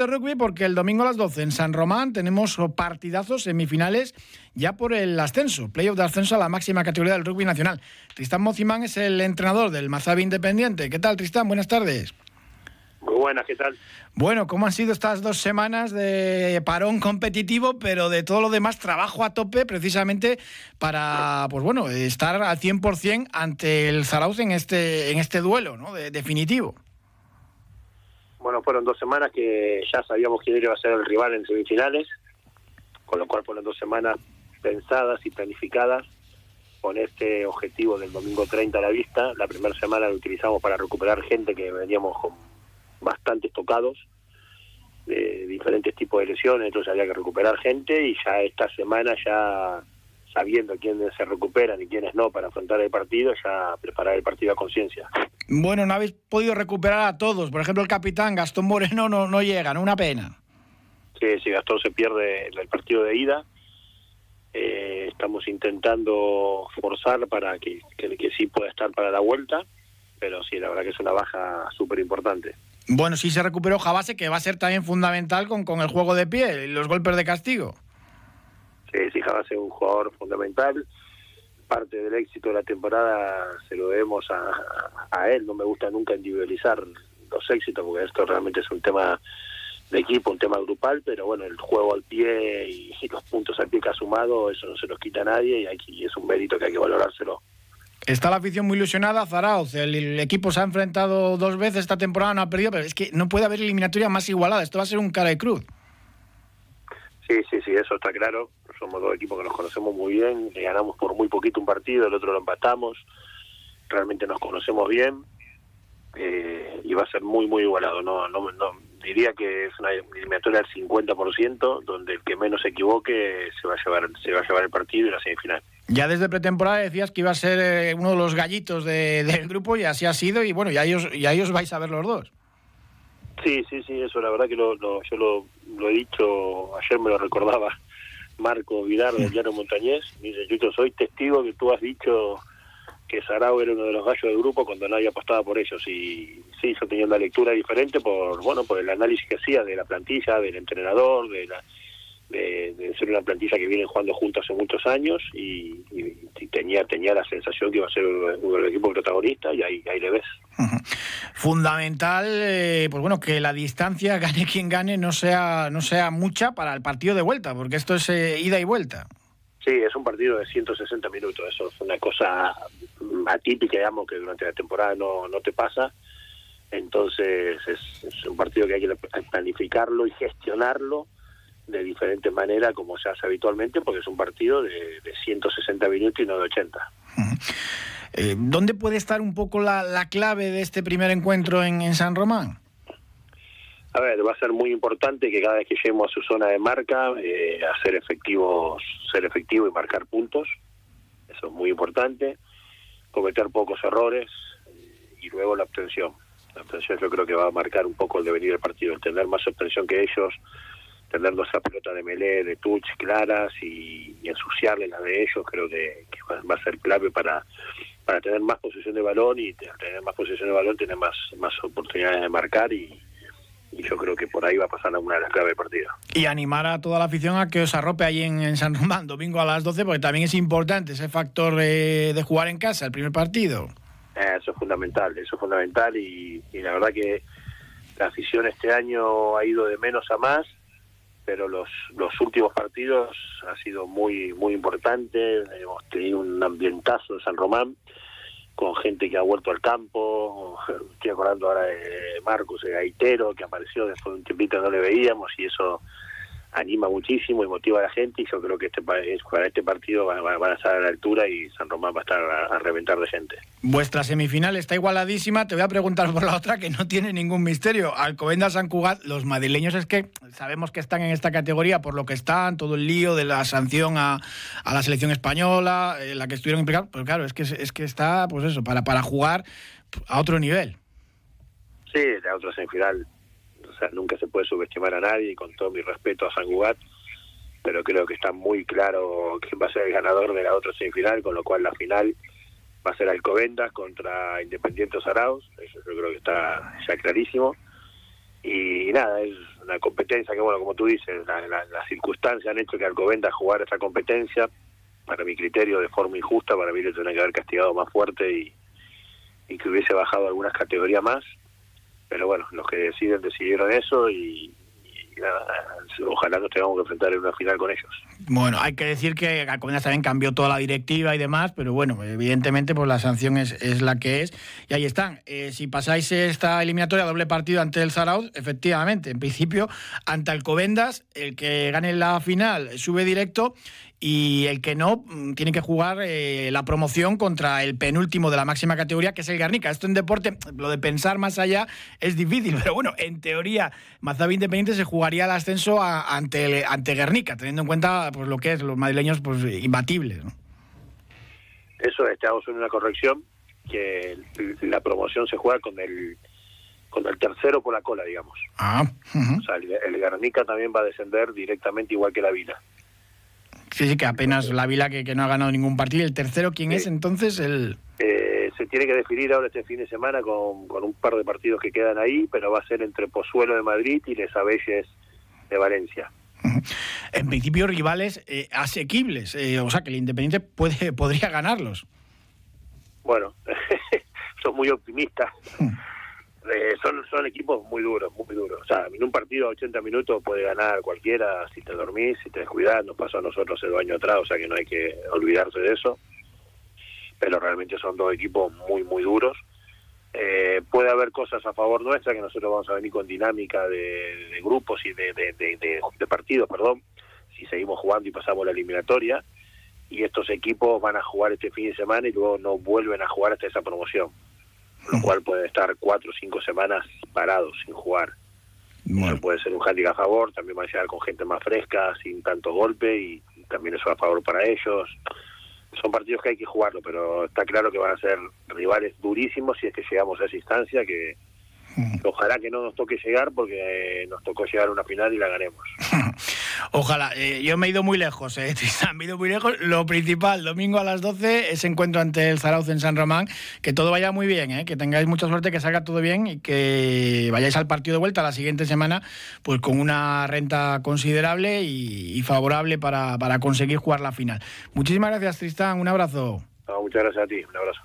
de rugby porque el domingo a las 12 en San Román tenemos partidazos semifinales ya por el ascenso, playoff de ascenso a la máxima categoría del rugby nacional. Tristán Mocimán es el entrenador del Mazabi Independiente. ¿Qué tal, Tristán? Buenas tardes. Muy buenas, ¿qué tal? Bueno, ¿cómo han sido estas dos semanas de parón competitivo, pero de todo lo demás trabajo a tope precisamente para, pues bueno, estar al 100% ante el Zarauz en este, en este duelo, ¿no? De, definitivo. Bueno, fueron dos semanas que ya sabíamos quién iba a ser el rival en semifinales, con lo cual fueron dos semanas pensadas y planificadas con este objetivo del domingo 30 a la vista. La primera semana lo utilizamos para recuperar gente que veníamos con bastantes tocados de diferentes tipos de lesiones, entonces había que recuperar gente y ya esta semana ya sabiendo quiénes se recuperan y quiénes no para afrontar el partido, ya preparar el partido a conciencia. Bueno, no habéis podido recuperar a todos. Por ejemplo, el capitán Gastón Moreno no, no llega, ¿no? Una pena. Sí, sí, Gastón se pierde el partido de ida. Eh, estamos intentando forzar para que, que, que sí pueda estar para la vuelta, pero sí, la verdad que es una baja súper importante. Bueno, sí se recuperó Jabase, que va a ser también fundamental con, con el juego de pie y los golpes de castigo. Sí, sí, Jabase es un jugador fundamental. Parte del éxito de la temporada se lo debemos a, a él. No me gusta nunca individualizar los éxitos, porque esto realmente es un tema de equipo, un tema grupal, pero bueno, el juego al pie y, y los puntos al pie que ha sumado, eso no se los quita a nadie y, y es un mérito que hay que valorárselo. Está la afición muy ilusionada, Zarauz. El, el, equipo se ha enfrentado dos veces esta temporada, no ha perdido, pero es que no puede haber eliminatoria más igualada. Esto va a ser un cara de cruz. Sí, sí, sí, eso está claro. Somos dos equipos que nos conocemos muy bien. Le ganamos por muy poquito un partido, el otro lo empatamos. Realmente nos conocemos bien eh, y va a ser muy, muy igualado. No, no, no diría que es una eliminatoria del 50%, donde el que menos se equivoque se va a llevar, se va a llevar el partido y la semifinal. Ya desde pretemporada decías que iba a ser eh, uno de los gallitos de, del grupo y así ha sido y bueno, ya ellos, ya ellos vais a ver los dos. Sí, sí, sí, eso la verdad que lo, lo, yo lo, lo, he dicho, ayer me lo recordaba Marco Vidal del Llano Montañés, dice, yo soy testigo que tú has dicho que Sarao era uno de los gallos del grupo cuando nadie apostaba por ellos y sí, yo tenía una lectura diferente por bueno por el análisis que hacía de la plantilla, del entrenador, de la de, de, ser una plantilla que vienen jugando juntos hace muchos años y, y, y, tenía tenía la sensación que iba a ser uno del equipo protagonista y ahí, ahí le ves. Uh -huh. Fundamental, eh, pues bueno, que la distancia, gane quien gane, no sea, no sea mucha para el partido de vuelta, porque esto es eh, ida y vuelta. Sí, es un partido de 160 minutos, eso es una cosa atípica, digamos, que durante la temporada no, no te pasa. Entonces es, es un partido que hay que planificarlo y gestionarlo de diferentes maneras como se hace habitualmente porque es un partido de, de 160 minutos y no de 80. Uh -huh. eh, ¿Dónde puede estar un poco la, la clave de este primer encuentro en, en, San Román? A ver, va a ser muy importante que cada vez que lleguemos a su zona de marca, eh, hacer efectivos, ser efectivo y marcar puntos. Eso es muy importante. Cometer pocos errores eh, y luego la obtención. La obtención yo creo que va a marcar un poco el devenir del partido, el tener más obtención que ellos, tener esa pelota de melee, de touch claras y, y ensuciarle la de ellos, creo que, que va, va, a ser clave para, para tener más posesión de balón y tener más posesión de balón, tener más, más oportunidades de marcar y, y yo creo que por ahí va a pasar una de las claves del partido. Y animar a toda la afición a que os arrope ahí en, en San Román, domingo a las 12, porque también es importante ese factor eh, de jugar en casa, el primer partido. Eh, eso es fundamental, eso es fundamental y, y la verdad que la afición este año ha ido de menos a más pero los, los últimos partidos ha sido muy muy importante, hemos tenido un ambientazo en San Román con gente que ha vuelto al campo, estoy acordando ahora de Marcos, el gaitero, que apareció después de un tiempito no le veíamos y eso anima muchísimo y motiva a la gente y yo creo que este para este partido van, van a estar a la altura y San Román va a estar a, a, reventar de gente. Vuestra semifinal está igualadísima, te voy a preguntar por la otra que no tiene ningún misterio. Alcobendas San Cugat, los madrileños es que sabemos que están en esta categoría por lo que están, todo el lío de la sanción a, a la selección española, en la que estuvieron implicados, pero claro, es que es que está pues eso, para para jugar a otro nivel. Sí, la otra semifinal nunca se puede subestimar a nadie, con todo mi respeto a San Cugat, pero creo que está muy claro quién va a ser el ganador de la otra semifinal, con lo cual la final va a ser Alcobendas contra Independiente Zarauz, eso yo creo que está ya clarísimo. y nada, es una competencia que, bueno, como tú dices, las circunstancias han hecho que Alcobendas jugar esta competencia, para mi criterio, de forma injusta, para mí le tendría que haber castigado más fuerte y, y que hubiese bajado algunas categorías más, pero bueno, los que deciden decidieron eso y, ojalá nos tengamos que enfrentar en una final con ellos. Bueno, hay que decir que Alcobendas también cambió toda la directiva y demás, pero bueno, evidentemente pues la sanción es, es la que es. Y ahí están. Eh, si pasáis esta eliminatoria doble partido ante el Zarauz, efectivamente, en principio, ante Alcobendas, el que gane la final sube directo y el que no mm, tiene que jugar eh, la promoción contra el penúltimo de la máxima categoría, que es el Guernica. Esto en deporte, lo de pensar más allá es difícil, pero bueno, en teoría, Mazabi Independiente se jugaría el ascenso ante, ante Guernica, teniendo en cuenta pues, lo que es los madrileños pues, imbatibles. ¿no? Eso es, estamos en una corrección, que la promoción se juega con el con el tercero por la cola, digamos. Ah, O sea, el, el Guernica también va a descender directamente igual que la Vila. Sí, sí, que apenas la Vila que, no ha ganado ningún partido. ¿El tercero quién es entonces? el eh, Se tiene que definir ahora este fin de semana con, un par de partidos que quedan ahí, pero va a ser entre Pozuelo de Madrid y Les Abelles de Valencia. En principio rivales eh, asequibles, eh, o sea que el Independiente puede, podría ganarlos. Bueno, son muy optimistas. Eh, son, son equipos muy duros, muy duros. O sea, en un partido a 80 minutos puede ganar cualquiera si te dormís, si te descuidas. Nos pasó a nosotros el año atrás, o sea que no hay que olvidarse de eso. Pero realmente son dos equipos muy, muy duros. Eh, puede haber cosas a favor nuestra, que nosotros vamos a venir con dinámica de, grupos y de, de, de partidos, perdón, si seguimos jugando y pasamos la eliminatoria. Y estos equipos van a jugar este fin de semana y luego no vuelven a jugar hasta esa promoción lo cual puede estar cuatro o cinco semanas parados sin jugar. puede ser un handicap a favor, también va a llegar con gente más fresca, sin tanto golpe y también eso a favor para ellos. Son partidos que hay que jugarlo, pero está claro que van a ser rivales durísimos si es que llegamos a esa instancia, que, Ojalá que no nos toque llegar porque nos tocó llegar a una final y la ganemos. Ojalá. Eh, yo me he ido muy lejos, eh, Me he ido muy lejos. Lo principal, domingo a las 12, ese encuentro ante el Zarauz en San Román. Que todo vaya muy bien, eh, que tengáis mucha suerte, que salga todo bien y que vayáis al partido de vuelta la siguiente semana pues con una renta considerable y, favorable para, conseguir jugar la final. Muchísimas gracias, Tristán. Un abrazo. muchas gracias a ti. Un abrazo.